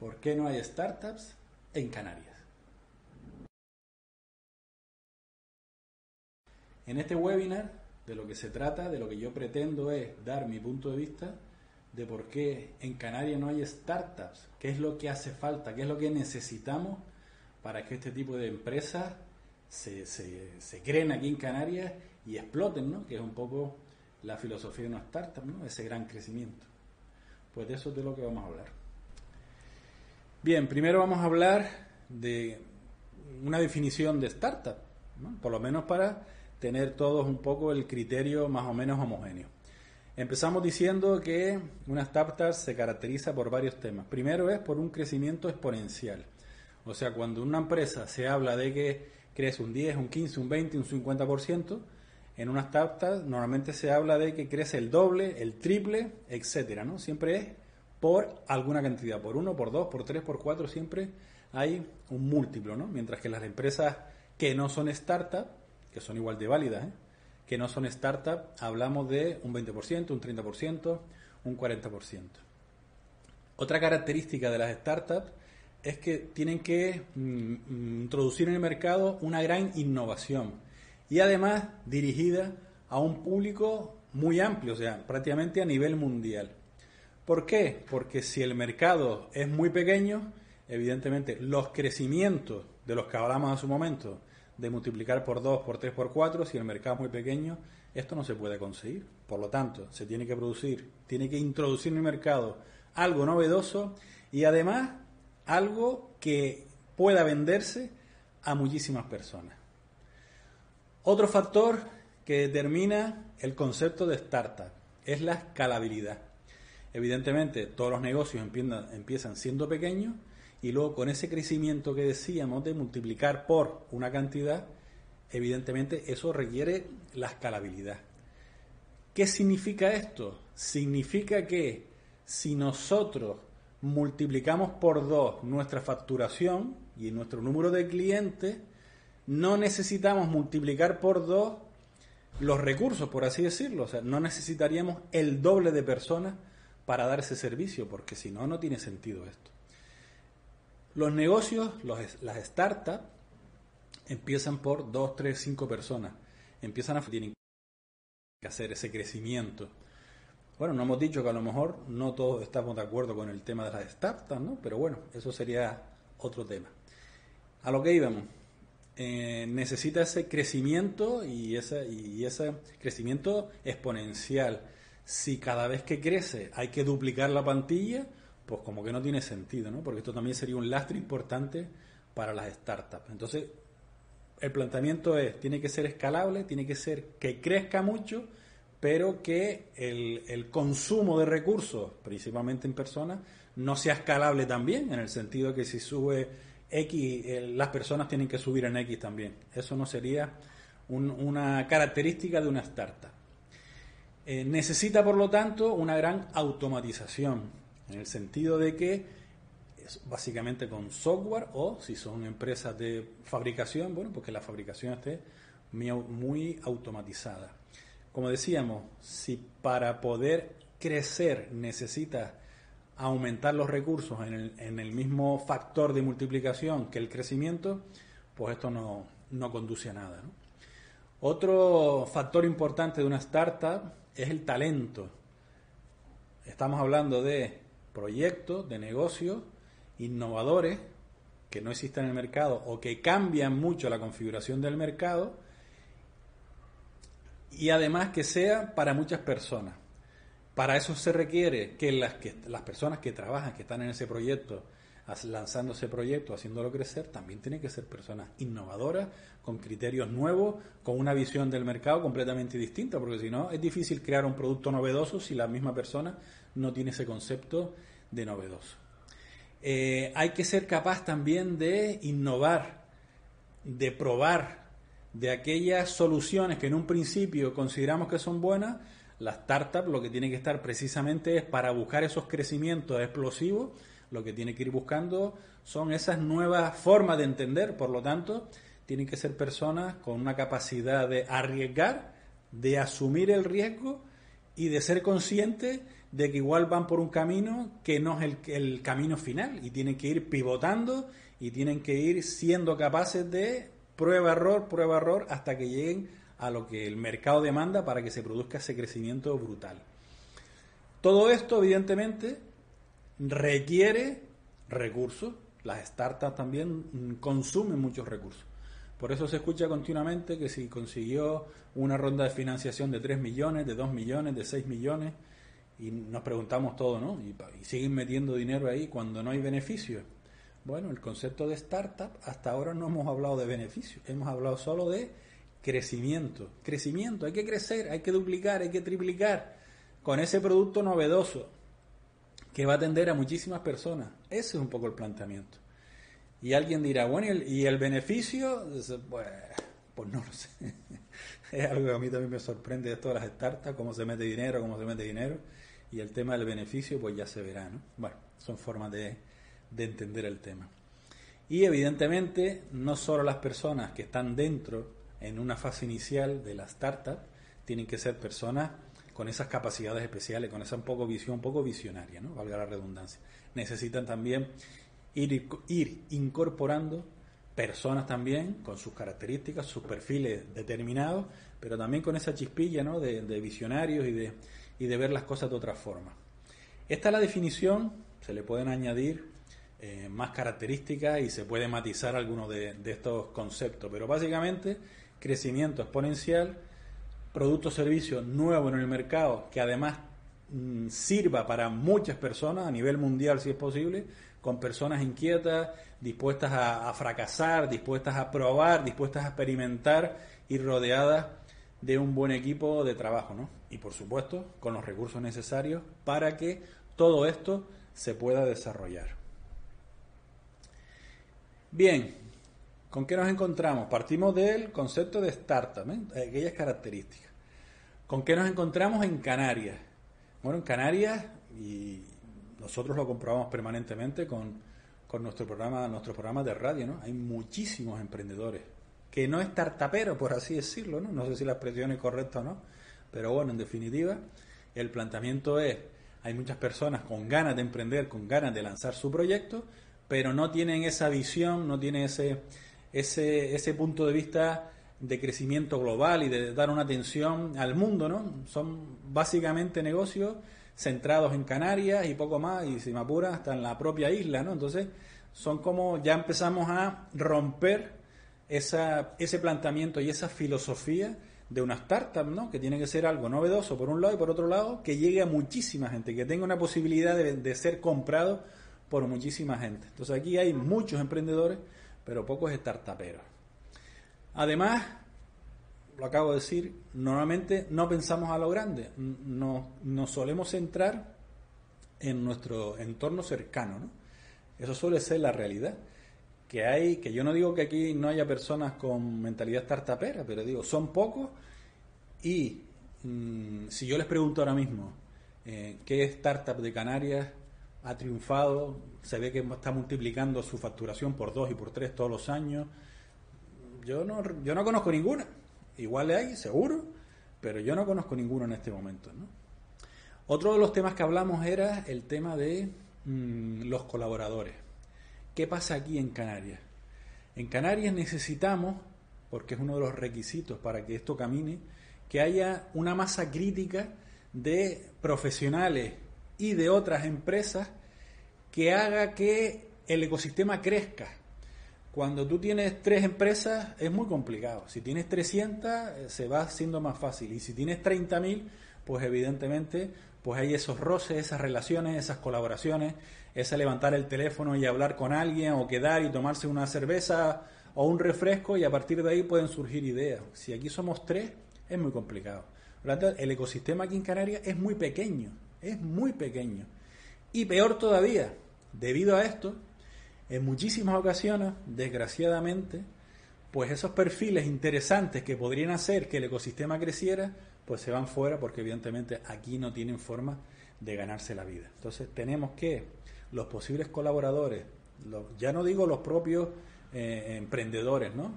¿Por qué no hay startups en Canarias? En este webinar, de lo que se trata, de lo que yo pretendo es dar mi punto de vista de por qué en Canarias no hay startups, qué es lo que hace falta, qué es lo que necesitamos para que este tipo de empresas se, creen aquí en Canarias y exploten, ¿no? que es un poco la filosofía de una startup, ¿no? ese gran crecimiento. Pues de eso es de lo que vamos a hablar. Bien, primero vamos a hablar de una definición de startup, por lo menos para tener todos un poco el criterio más o menos homogéneo. Empezamos diciendo que una startup se caracteriza por varios temas. Primero es por un crecimiento exponencial. O sea, cuando una empresa se habla de que crece un 10, un 15, un 20, un 50%, en una startup normalmente se habla de que crece el doble, el triple, etcétera, ¿no? Siempre es por alguna cantidad, por uno, por dos, por tres, por cuatro, siempre hay un múltiplo, ¿no? Mientras que las empresas que no son startup, que son igual de válidas, ¿eh? que no son startup, hablamos de un 20%, un 30%, un 40%. Otra característica de las startups es que tienen que mm, introducir en el mercado una gran innovación y además dirigida a un público muy amplio, o sea, prácticamente a nivel mundial. ¿Por qué? Porque si el mercado es muy pequeño, evidentemente los crecimientos de los que hablamos en su momento de multiplicar por 2, por 3, por 4, si el mercado es muy pequeño, esto no se puede conseguir. Por lo tanto, se tiene que producir, tiene que introducir en el mercado algo novedoso y además algo que pueda venderse a muchísimas personas. Otro factor que determina el concepto de startup es la escalabilidad. Evidentemente, todos los negocios empiezan siendo pequeños y luego con ese crecimiento que decíamos de multiplicar por una cantidad, evidentemente eso requiere la escalabilidad. ¿Qué significa esto? Significa que si nosotros multiplicamos por dos nuestra facturación y nuestro número de clientes, no necesitamos multiplicar por dos los recursos, por así decirlo. O sea, no necesitaríamos el doble de personas para dar ese servicio, porque si no, no tiene sentido esto. Los negocios, las startups, empiezan por dos, tres, cinco personas. Empiezan a tienen que hacer ese crecimiento. Bueno, no hemos dicho que a lo mejor no todos estamos de acuerdo con el tema de las startups, ¿no? Pero bueno, eso sería otro tema. A lo que íbamos. Eh, necesita ese crecimiento y y ese crecimiento exponencial. Si cada vez que crece hay que duplicar la plantilla, pues como que no tiene sentido, ¿no? Porque esto también sería un lastre importante para las startups. Entonces, el planteamiento es, tiene que ser escalable, tiene que ser que crezca mucho, pero que el, consumo de recursos, principalmente en personas, no sea escalable también, en el sentido que si sube X, las personas tienen que subir en X también. Eso no sería una característica de una startup. Eh, necesita, por lo tanto, una gran automatización en el sentido de que es básicamente con software o si son empresas de fabricación, bueno, porque la fabricación esté muy, automatizada. Como decíamos, si para poder crecer necesitas aumentar los recursos en el, en el, mismo factor de multiplicación que el crecimiento, pues esto no, no conduce a nada. Otro factor importante de una startup es el talento. Estamos hablando de proyectos de negocios innovadores que no existen en el mercado o que cambian mucho la configuración del mercado y además que sea para muchas personas. Para eso se requiere que las, que las personas que trabajan, que están en ese proyecto, lanzando ese proyecto, haciéndolo crecer, también tienen que ser personas innovadoras, con criterios nuevos, con una visión del mercado completamente distinta, porque si no es difícil crear un producto novedoso si la misma persona no tiene ese concepto de novedoso. Eh, hay que ser capaz también de innovar, de probar, de aquellas soluciones que en un principio consideramos que son buenas, la startup lo que tiene que estar precisamente es para buscar esos crecimientos explosivos, lo que tiene que ir buscando son esas nuevas formas de entender, por lo tanto, tienen que ser personas con una capacidad de arriesgar, de asumir el riesgo y de ser conscientes de que igual van por un camino que no es el, el camino final y tienen que ir pivotando y tienen que ir siendo capaces de prueba error, prueba error hasta que lleguen a lo que el mercado demanda para que se produzca ese crecimiento brutal. Todo esto, evidentemente, requiere recursos. Las startups también consumen muchos recursos. Por eso se escucha continuamente que si consiguió una ronda de financiación de 3 millones, de 2 millones, de 6 millones, y nos preguntamos todo, ¿no? Y, siguen metiendo dinero ahí cuando no hay beneficio. Bueno, el concepto de startup, hasta ahora no hemos hablado de beneficio, hemos hablado solo de crecimiento. Crecimiento, hay que crecer, hay que duplicar, hay que triplicar con ese producto novedoso que va a atender a muchísimas personas. Ese es un poco el planteamiento. Y alguien dirá, bueno, ¿y el, beneficio? Pues, pues no lo sé. es algo que a mí también me sorprende de todas las startups, cómo se mete dinero, cómo se mete dinero. Y el tema del beneficio, pues ya se verá, ¿no? Bueno, son formas de, de entender el tema. Y evidentemente, no solo las personas que están dentro en una fase inicial de la startup tienen que ser personas con esas capacidades especiales, con esa un poco visión, un poco visionaria, ¿no? valga la redundancia. Necesitan también ir, ir incorporando personas también con sus características, sus perfiles determinados, pero también con esa chispilla ¿no? de, visionarios y de, y de ver las cosas de otra forma. Esta es la definición, se le pueden añadir eh, más características y se puede matizar algunos de, de, estos conceptos, pero básicamente crecimiento exponencial, producto o servicio nuevo en el mercado que además mm, sirva para muchas personas a nivel mundial si es posible, con personas inquietas, dispuestas a, fracasar, dispuestas a probar, dispuestas a experimentar y rodeadas de un buen equipo de trabajo, ¿no? Y por supuesto, con los recursos necesarios para que todo esto se pueda desarrollar. Bien, ¿con qué nos encontramos? Partimos del concepto de startup, ¿eh? aquellas características. ¿Con qué nos encontramos en Canarias? Bueno, en Canarias, y nosotros lo comprobamos permanentemente con, con nuestro programa, nuestros programas de radio, ¿no? Hay muchísimos emprendedores, que no es tartapero, por así decirlo, ¿no? No sé si la expresión es correcta o no, pero bueno, en definitiva, el planteamiento es, hay muchas personas con ganas de emprender, con ganas de lanzar su proyecto, pero no tienen esa visión, no tienen ese, ese, ese punto de vista de crecimiento global y de dar una atención al mundo, ¿no? Son básicamente negocios centrados en Canarias y poco más, y si me apura, hasta en la propia isla, ¿no? Entonces, son como ya empezamos a romper esa, ese planteamiento y esa filosofía de una startup, ¿no? Que tiene que ser algo novedoso por un lado y por otro lado que llegue a muchísima gente, que tenga una posibilidad de, de ser comprado por muchísima gente. Entonces aquí hay muchos emprendedores, pero pocos startuperos. Además, lo acabo de decir, normalmente no pensamos a lo grande, nos, solemos centrar en nuestro entorno cercano, ¿no? Eso suele ser la realidad. Que hay, que yo no digo que aquí no haya personas con mentalidad startupera, pero digo, son pocos y mm, si yo les pregunto ahora mismo eh, qué startup de Canarias ha triunfado, se ve que está multiplicando su facturación por dos y por tres todos los años, yo no, yo no conozco ninguna. Igual hay, seguro, pero yo no conozco ninguno en este momento. ¿no? Otro de los temas que hablamos era el tema de mm, los colaboradores. ¿Qué pasa aquí en Canarias? En Canarias necesitamos, porque es uno de los requisitos para que esto camine, que haya una masa crítica de profesionales y de otras empresas que haga que el ecosistema crezca. Cuando tú tienes tres empresas es muy complicado. Si tienes 300 eh, se va haciendo más fácil. Y si tienes 30.000, pues evidentemente pues hay esos roces, esas relaciones, esas colaboraciones, ese levantar el teléfono y hablar con alguien o quedar y tomarse una cerveza o un refresco y a partir de ahí pueden surgir ideas. Si aquí somos tres, es muy complicado. El ecosistema aquí en Canarias es muy pequeño, es muy pequeño. Y peor todavía, debido a esto, en muchísimas ocasiones, desgraciadamente, pues esos perfiles interesantes que podrían hacer que el ecosistema creciera, pues se van fuera porque evidentemente aquí no tienen forma de ganarse la vida. Entonces tenemos que los posibles colaboradores, ya no digo los propios eh, emprendedores, ¿no?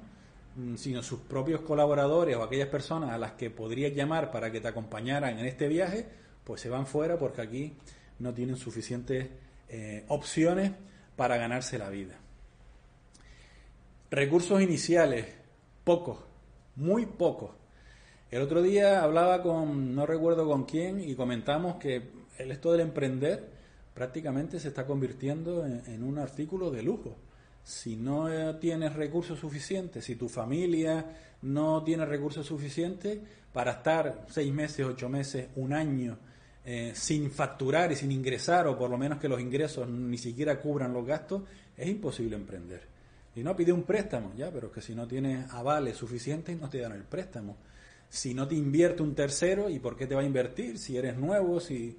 Mm, sino sus propios colaboradores o aquellas personas a las que podrías llamar para que te acompañaran en este viaje, pues se van fuera porque aquí no tienen suficientes eh, opciones para ganarse la vida. Recursos iniciales, pocos, muy pocos. El otro día hablaba con, no recuerdo con quién, y comentamos que el esto del emprender prácticamente se está convirtiendo en, un artículo de lujo. Si no eh, tienes recursos suficientes, si tu familia no tiene recursos suficientes para estar seis meses, ocho meses, un año eh, sin facturar y sin ingresar, o por lo menos que los ingresos ni siquiera cubran los gastos, es imposible emprender. Y no pide un préstamo, ya, pero que si no tienes avales suficientes no te dan el préstamo. Si no te invierte un tercero, ¿y por qué te va a invertir? Si eres nuevo, si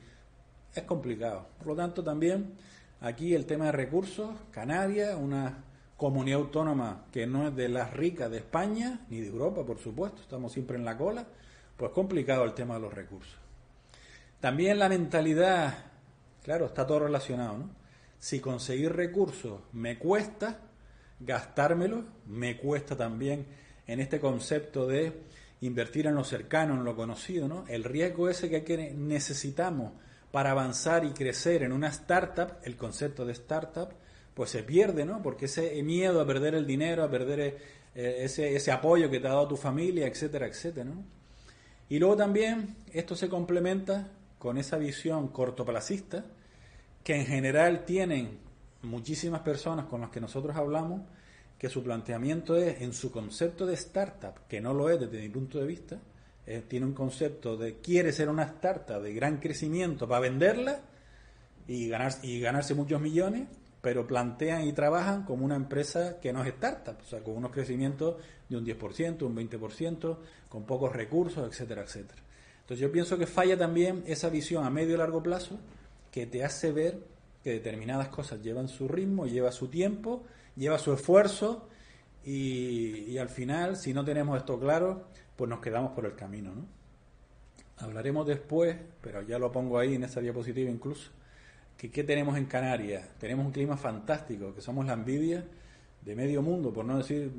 es complicado. Por lo tanto, también aquí el tema de recursos, Canarias, una comunidad autónoma que no es de las ricas de España, ni de Europa, por supuesto, estamos siempre en la cola, pues complicado el tema de los recursos. También la mentalidad, claro, está todo relacionado, ¿no? Si conseguir recursos me cuesta, gastármelos me cuesta también en este concepto de invertir en lo cercano, en lo conocido, ¿no? El riesgo ese que necesitamos para avanzar y crecer en una startup, el concepto de startup, pues se pierde, ¿no? Porque ese miedo a perder el dinero, a perder eh, ese, ese apoyo que te ha dado tu familia, etcétera, etcétera, ¿no? Y luego también esto se complementa con esa visión cortoplacista que en general tienen muchísimas personas con las que nosotros hablamos, que su planteamiento es en su concepto de startup, que no lo es desde mi punto de vista, eh, tiene un concepto de quiere ser una startup de gran crecimiento para venderla y, ganar, y ganarse muchos millones, pero plantean y trabajan como una empresa que no es startup, o sea, con unos crecimientos de un 10%, un 20%, con pocos recursos, etcétera, etcétera. Entonces yo pienso que falla también esa visión a medio y largo plazo que te hace ver que determinadas cosas llevan su ritmo, lleva su tiempo, lleva su esfuerzo y, al final, si no tenemos esto claro, pues nos quedamos por el camino. ¿no? Hablaremos después, pero ya lo pongo ahí en esta diapositiva incluso, que qué tenemos en Canarias. Tenemos un clima fantástico, que somos la envidia de medio mundo, por no decir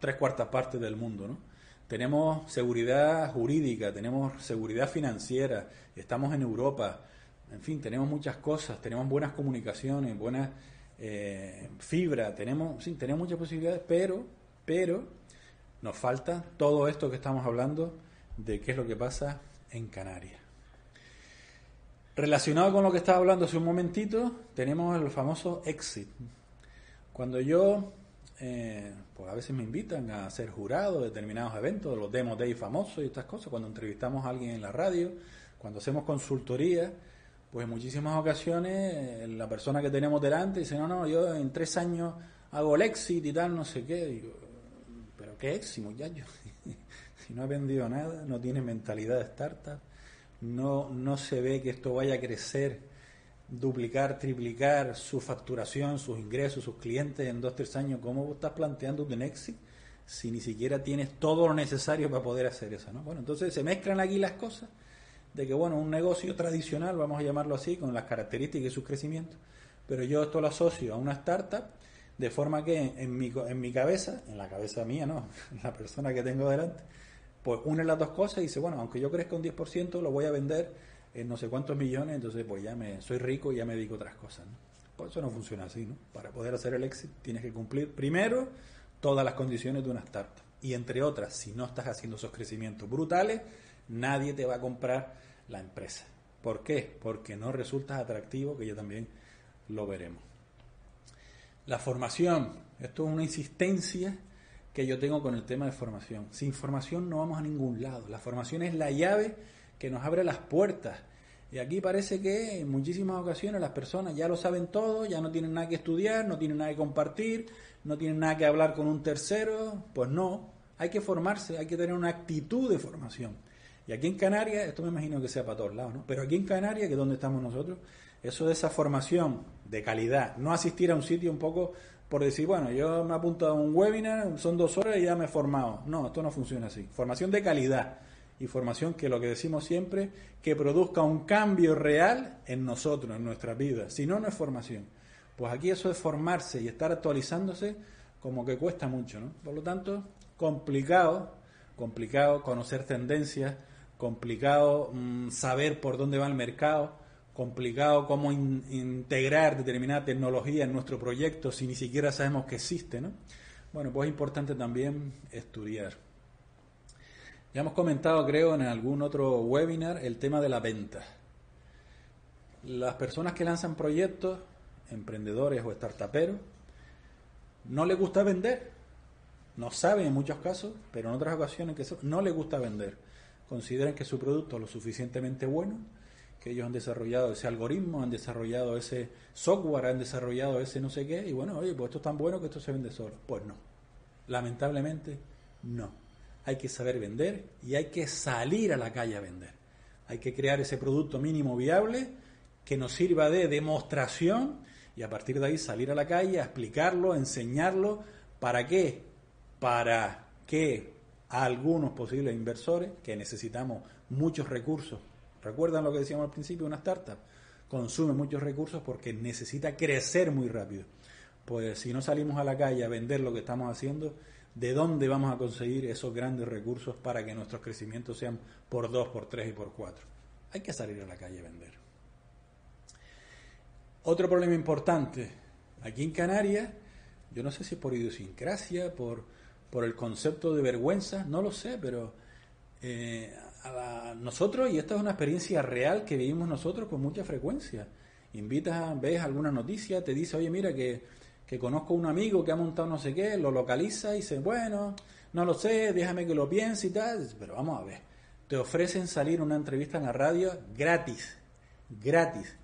tres cuartas partes del mundo. ¿no? Tenemos seguridad jurídica, tenemos seguridad financiera, estamos en Europa, en fin, tenemos muchas cosas, tenemos buenas comunicaciones, buena eh, fibra, tenemos, sí, tenemos muchas posibilidades, pero, pero nos falta todo esto que estamos hablando de qué es lo que pasa en Canarias. Relacionado con lo que estaba hablando hace un momentito, tenemos el famoso exit. Cuando yo, eh, pues a veces me invitan a ser jurado de determinados eventos, los Demo Day famosos y estas cosas, cuando entrevistamos a alguien en la radio, cuando hacemos consultoría, pues en muchísimas ocasiones eh, la persona que tenemos delante dice, no, no, yo en tres años hago el exit y tal, no sé qué. Digo, pero qué éxito, muchacho. si no ha vendido nada, no tiene mentalidad de startup, no, no se ve que esto vaya a crecer, duplicar, triplicar su facturación, sus ingresos, sus clientes en dos, tres años, ¿cómo estás planteando un éxito si ni siquiera tienes todo lo necesario para poder hacer eso? ¿no? Bueno, entonces se mezclan aquí las cosas de que, bueno, un negocio tradicional, vamos a llamarlo así, con las características de su crecimiento, pero yo esto lo asocio a una startup de forma que en mi, en mi cabeza, en la cabeza mía, no, la persona que tengo delante, pues une las dos cosas y dice, bueno, aunque yo crezca un 10%, lo voy a vender en no sé cuántos millones, entonces pues ya me soy rico y ya me dedico a otras cosas. ¿no? Pues eso no funciona así, ¿no? Para poder hacer el éxito tienes que cumplir primero todas las condiciones de una startup. Y entre otras, si no estás haciendo esos crecimientos brutales, nadie te va a comprar la empresa. ¿Por qué? Porque no resultas atractivo, que ya también lo veremos. La formación, esto es una insistencia que yo tengo con el tema de formación. Sin formación no vamos a ningún lado. La formación es la llave que nos abre las puertas. Y aquí parece que en muchísimas ocasiones las personas ya lo saben todo, ya no tienen nada que estudiar, no tienen nada que compartir, no tienen nada que hablar con un tercero. Pues no, hay que formarse, hay que tener una actitud de formación. Y aquí en Canarias, esto me imagino que sea para todos lados, ¿no? Pero aquí en Canarias, que es donde estamos nosotros, eso de esa formación de calidad, no asistir a un sitio un poco por decir, bueno, yo me apunto a un webinar, son dos horas y ya me he formado. No, esto no funciona así. Formación de calidad y formación que lo que decimos siempre, que produzca un cambio real en nosotros, en nuestra vida. Si no, no es formación. Pues aquí eso de formarse y estar actualizándose como que cuesta mucho, ¿no? Por lo tanto, complicado, complicado conocer tendencias, complicado mm, saber por dónde va el mercado, complicado cómo integrar determinada tecnología en nuestro proyecto si ni siquiera sabemos que existe, ¿no? Bueno, pues es importante también estudiar. Ya hemos comentado, creo, en algún otro webinar el tema de la venta. Las personas que lanzan proyectos, emprendedores o startuperos, no les gusta vender. No saben en muchos casos, pero en otras ocasiones que no les gusta vender. Consideran que su producto es lo suficientemente bueno, que ellos han desarrollado ese algoritmo, han desarrollado ese software, han desarrollado ese no sé qué, y bueno, oye, pues esto es tan bueno que esto se vende solo. Pues no. Lamentablemente, no hay que saber vender y hay que salir a la calle a vender. Hay que crear ese producto mínimo viable que nos sirva de demostración y a partir de ahí salir a la calle a explicarlo, a enseñarlo. ¿Para qué? Para que algunos posibles inversores que necesitamos muchos recursos, recuerdan lo que decíamos al principio, una startup consume muchos recursos porque necesita crecer muy rápido. Pues si no salimos a la calle a vender lo que estamos haciendo, de dónde vamos a conseguir esos grandes recursos para que nuestros crecimientos sean por dos, por tres y por cuatro. Hay que salir a la calle a vender. Otro problema importante, aquí en Canarias, yo no sé si es por idiosincrasia, por, por el concepto de vergüenza, no lo sé, pero eh, a nosotros, y esta es una experiencia real que vivimos nosotros con mucha frecuencia, invitas, ves alguna noticia, te dice, oye, mira que que conozco un amigo que ha montado no sé qué, lo localiza y dice, bueno, no lo sé, déjame que lo piense y tal, pero vamos a ver, te ofrecen salir una entrevista en la radio gratis, gratis,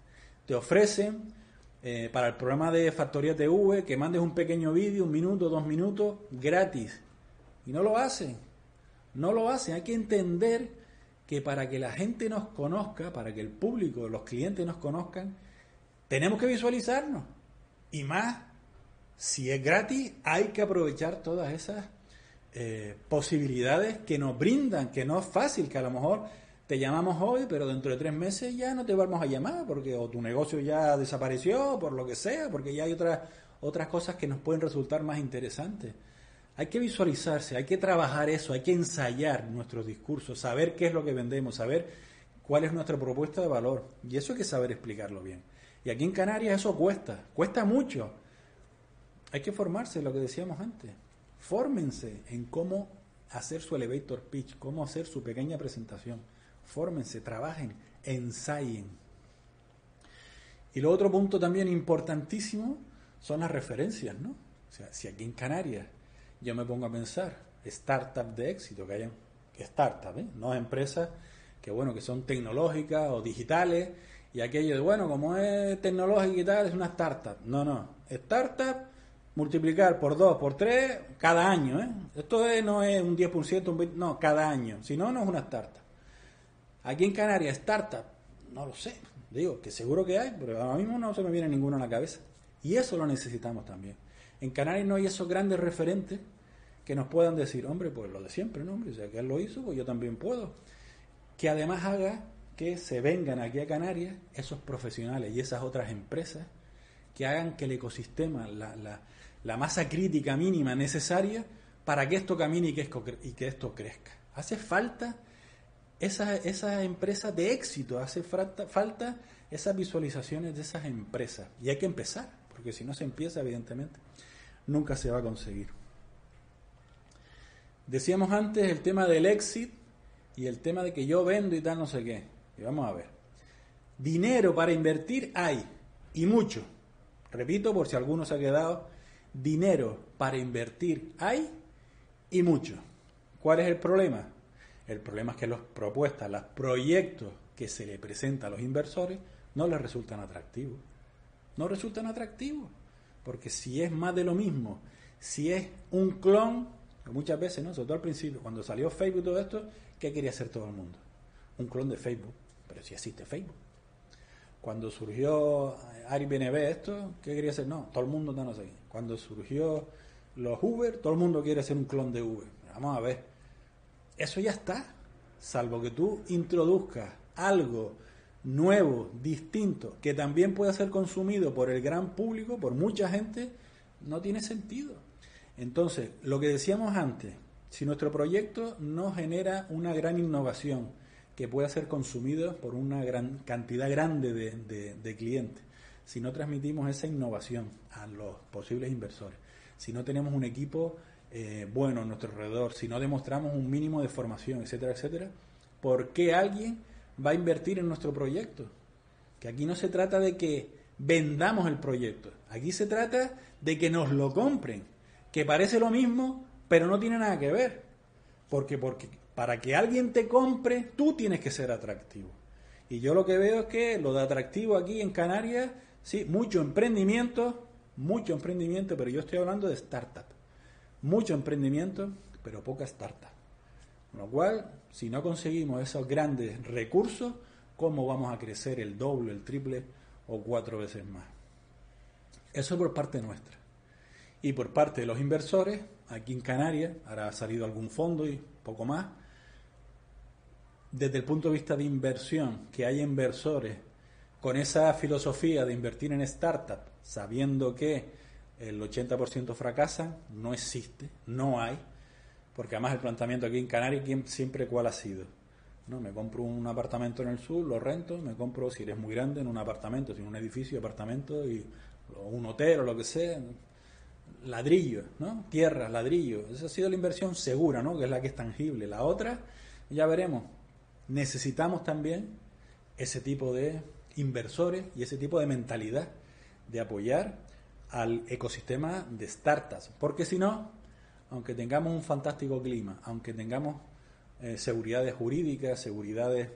te ofrecen eh, para el programa de Factoría TV que mandes un pequeño vídeo, un minuto, dos minutos, gratis, y no lo hacen, no lo hacen, hay que entender que para que la gente nos conozca, para que el público, los clientes nos conozcan, tenemos que visualizarnos. Y más si es gratis, hay que aprovechar todas esas eh, posibilidades que nos brindan, que no es fácil, que a lo mejor te llamamos hoy, pero dentro de tres meses ya no te vamos a llamar, porque o tu negocio ya desapareció, por lo que sea, porque ya hay otras, otras cosas que nos pueden resultar más interesantes. Hay que visualizarse, hay que trabajar eso, hay que ensayar nuestros discursos, saber qué es lo que vendemos, saber cuál es nuestra propuesta de valor. Y eso hay que saber explicarlo bien. Y aquí en Canarias eso cuesta, cuesta mucho. Hay que formarse, lo que decíamos antes. Fórmense en cómo hacer su elevator pitch, cómo hacer su pequeña presentación. Fórmense, trabajen, ensayen. Y lo otro punto también importantísimo son las referencias, ¿no? O sea, si aquí en Canarias yo me pongo a pensar, startup de éxito, que hayan startup, ¿eh? no empresas que bueno, que son tecnológicas o digitales, y aquello de bueno, como es tecnológica y tal, es una startup. No, no, startup multiplicar por 2, por 3, cada año. ¿eh? Esto no es un 10%, un 20%, no, cada año. Si no, no es una startup. Aquí en Canarias, startup, no lo sé. Digo que seguro que hay, pero ahora mismo no se me viene ninguno a la cabeza. Y eso lo necesitamos también. En Canarias no hay esos grandes referentes que nos puedan decir, hombre, pues lo de siempre, ¿no? Hombre, que él lo hizo, pues yo también puedo. Que además haga que se vengan aquí a Canarias esos profesionales y esas otras empresas que hagan que el ecosistema, la, la masa crítica mínima necesaria para que esto camine y que, esto crezca. Hace falta esa, esa empresa de éxito, hace falta, falta esas visualizaciones de esas empresas. Y hay que empezar, porque si no se empieza, evidentemente, nunca se va a conseguir. Decíamos antes el tema del éxito y el tema de que yo vendo y tal, no sé qué. Y vamos a ver. Dinero para invertir hay, y mucho. Repito, por si alguno se ha quedado dinero para invertir hay y mucho. ¿Cuál es el problema? El problema es que las propuestas, los proyectos que se le presentan a los inversores no les resultan atractivos. No resultan atractivos. Porque si es más de lo mismo, si es un clon, muchas veces, ¿no? sobre todo al principio, cuando salió Facebook todo esto, ¿qué quería hacer todo el mundo? Un clon de Facebook. Pero si existe Facebook. Cuando surgió Airbnb esto, ¿qué quería hacer? No, todo el mundo no lo sé. Cuando surgió los Uber, todo el mundo quiere ser un clon de Uber. Vamos a ver. Eso ya está. Salvo que tú introduzcas algo nuevo, distinto, que también pueda ser consumido por el gran público, por mucha gente, no tiene sentido. Entonces, lo que decíamos antes, si nuestro proyecto no genera una gran innovación, que pueda ser consumido por una gran cantidad grande de, clientes. Si no transmitimos esa innovación a los posibles inversores, si no tenemos un equipo eh, bueno a nuestro alrededor, si no demostramos un mínimo de formación, etcétera, etcétera, ¿por qué alguien va a invertir en nuestro proyecto? Que aquí no se trata de que vendamos el proyecto, aquí se trata de que nos lo compren, que parece lo mismo, pero no tiene nada que ver. Porque, porque para que alguien te compre, tú tienes que ser atractivo. Y yo lo que veo es que lo de atractivo aquí en Canarias, sí, mucho emprendimiento, mucho emprendimiento, pero yo estoy hablando de startup. Mucho emprendimiento, pero poca startup. Con lo cual, si no conseguimos esos grandes recursos, ¿cómo vamos a crecer el doble, el triple o cuatro veces más? Eso por parte nuestra. Y por parte de los inversores, aquí en Canarias, ahora ha salido algún fondo y poco más, desde el punto de vista de inversión, que hay inversores con esa filosofía de invertir en startups, sabiendo que el 80% fracasan, no existe, no hay, porque además el planteamiento aquí en Canarias siempre cuál ha sido. ¿no? Me compro un apartamento en el sur, lo rento, me compro, si eres muy grande, en un apartamento, en un edificio, apartamento, y, un hotel o lo que sea, ladrillo, ¿no? Tierra, ladrillo. Esa ha sido la inversión segura, ¿no? Que es la que es tangible. La otra, ya veremos. Necesitamos también ese tipo de inversores y ese tipo de mentalidad de apoyar al ecosistema de startups. Porque si no, aunque tengamos un fantástico clima, aunque tengamos eh, seguridades jurídicas, seguridades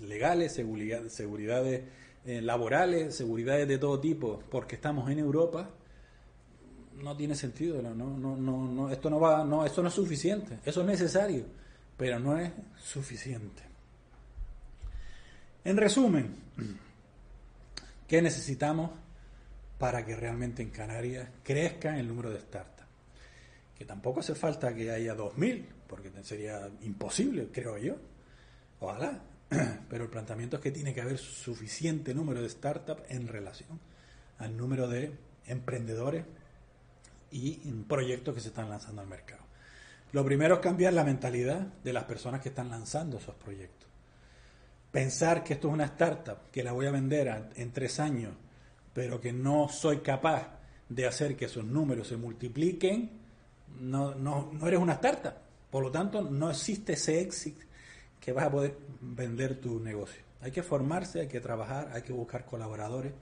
legales, seguridad, seguridades eh, laborales, seguridades de todo tipo, porque estamos en Europa, no tiene sentido, no, no, no, no, esto no va, no, esto no es suficiente, eso es necesario, pero no es suficiente. En resumen, ¿qué necesitamos para que realmente en Canarias crezca el número de startups? Que tampoco hace falta que haya 2.000, porque sería imposible, creo yo. Ojalá. Pero el planteamiento es que tiene que haber suficiente número de startups en relación al número de emprendedores y proyectos que se están lanzando al mercado. Lo primero es cambiar la mentalidad de las personas que están lanzando esos proyectos. Pensar que esto es una startup, que la voy a vender en tres años, pero que no soy capaz de hacer que esos números se multipliquen, no, no, no eres una startup. Por lo tanto, no existe ese éxito que vas a poder vender tu negocio. Hay que formarse, hay que trabajar, hay que buscar colaboradores,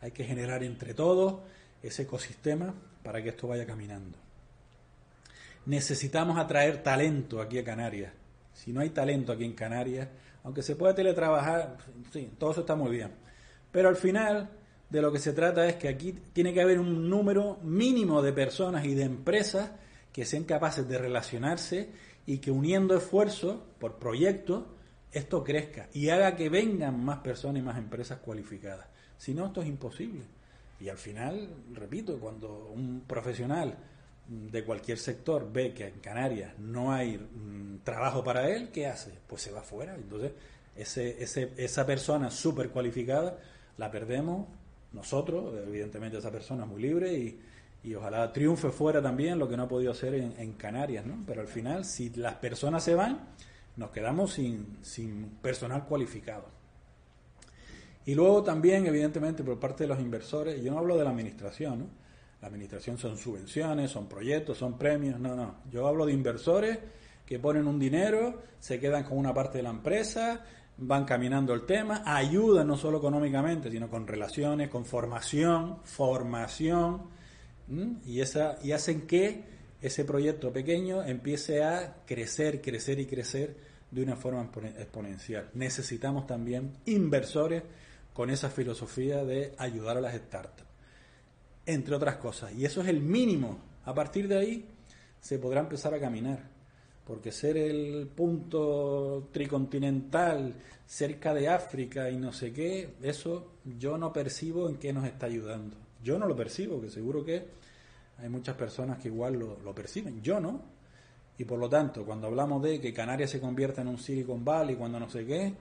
hay que generar entre todos ese ecosistema para que esto vaya caminando. Necesitamos atraer talento aquí a Canarias. Si no hay talento aquí en Canarias, aunque se pueda teletrabajar, sí, todo eso está muy bien. Pero al final de lo que se trata es que aquí tiene que haber un número mínimo de personas y de empresas que sean capaces de relacionarse y que uniendo esfuerzos por proyectos, esto crezca y haga que vengan más personas y más empresas cualificadas. Si no, esto es imposible. Y al final, repito, cuando un profesional de cualquier sector ve que en Canarias no hay mm, trabajo para él, ¿qué hace? Pues se va fuera. Entonces, ese, ese, esa persona súper cualificada la perdemos nosotros, evidentemente esa persona es muy libre y, y, ojalá triunfe fuera también lo que no ha podido hacer en, en, Canarias, ¿no? Pero al final, si las personas se van, nos quedamos sin, sin personal cualificado. Y luego también, evidentemente, por parte de los inversores, yo no hablo de la administración, ¿no? Administración son subvenciones, son proyectos, son premios, no, no. Yo hablo de inversores que ponen un dinero, se quedan con una parte de la empresa, van caminando el tema, ayudan no solo económicamente, sino con relaciones, con formación, formación, y, esa, y hacen que ese proyecto pequeño empiece a crecer, crecer y crecer de una forma exponencial. Necesitamos también inversores con esa filosofía de ayudar a las startups, entre otras cosas. Y eso es el mínimo. A partir de ahí se podrá empezar a caminar, porque ser el punto tricontinental cerca de África y no sé qué, eso yo no percibo en qué nos está ayudando. Yo no lo percibo, que seguro que hay muchas personas que igual lo, lo perciben, yo no. Y por lo tanto, cuando hablamos de que Canarias se convierta en un Silicon Valley, cuando no sé qué,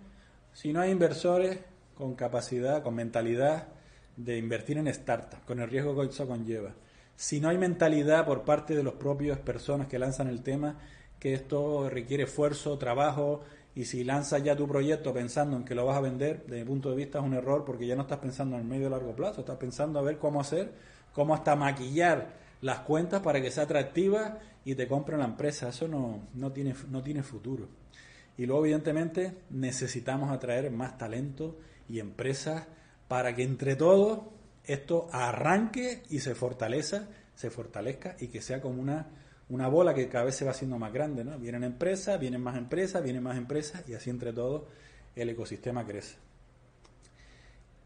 si no hay inversores, con capacidad, con mentalidad de invertir en startups, con el riesgo que eso conlleva. Si no hay mentalidad por parte de las propias personas que lanzan el tema, que esto requiere esfuerzo, trabajo y si lanzas ya tu proyecto pensando en que lo vas a vender, desde mi punto de vista es un error porque ya no estás pensando en el medio y largo plazo, estás pensando a ver cómo hacer, cómo hasta maquillar las cuentas para que sea atractiva y te compren la empresa. Eso no, no, tiene, no tiene futuro. Y luego, evidentemente, necesitamos atraer más talento y empresas para que entre todos esto arranque y se fortaleza, se fortalezca y que sea como una una bola que cada vez se va haciendo más grande, ¿no? Vienen empresas, vienen más empresas, vienen más empresas y así entre todos el ecosistema crece.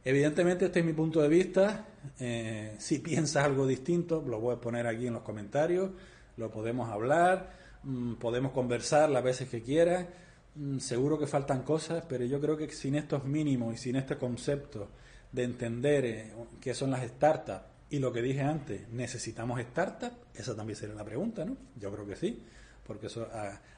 Evidentemente este es mi punto de vista. Eh, si piensas algo distinto, lo voy a poner aquí en los comentarios, lo podemos hablar, mm, podemos conversar las veces que quieras. Mm, seguro que faltan cosas, pero yo creo que sin estos mínimos y sin este concepto de entender eh, qué son las startups, y lo que dije antes, ¿necesitamos startups? Esa también sería la pregunta, ¿no? Yo creo que sí, porque eso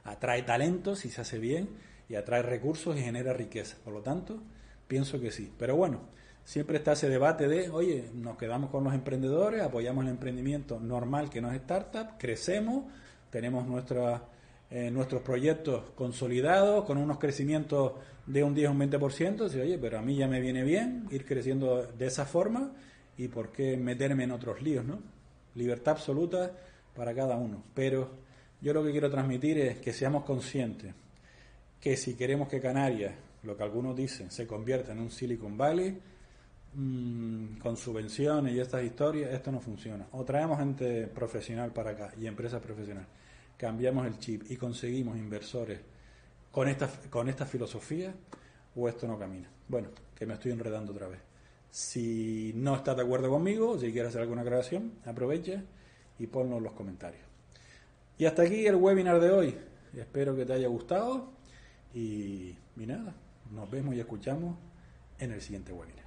atrae talentos y se hace bien, y atrae recursos y genera riqueza. Por lo tanto, pienso que sí. Pero bueno, siempre está ese debate de, oye, nos quedamos con los emprendedores, apoyamos el emprendimiento normal que no es startup, crecemos, tenemos nuestra, eh, nuestros proyectos consolidados con unos crecimientos de un 10 o un 20%, y oye, pero a mí ya me viene bien ir creciendo de esa forma y por qué meterme en otros líos, ¿no? Libertad absoluta para cada uno. Pero yo lo que quiero transmitir es que seamos conscientes que si queremos que Canarias, lo que algunos dicen, se convierta en un Silicon Valley, mm, con subvenciones y estas historias, esto no funciona. O traemos gente profesional para acá y empresas profesionales, cambiamos el chip y conseguimos inversores con esta, con filosofía, o esto no camina. Bueno, que me estoy enredando otra vez. Si no estás de acuerdo conmigo, si quieres hacer alguna grabación, aprovecha y ponlo en los comentarios. Y hasta aquí el webinar de hoy. Espero que te haya gustado y, y nada, nos vemos y escuchamos en el siguiente webinar.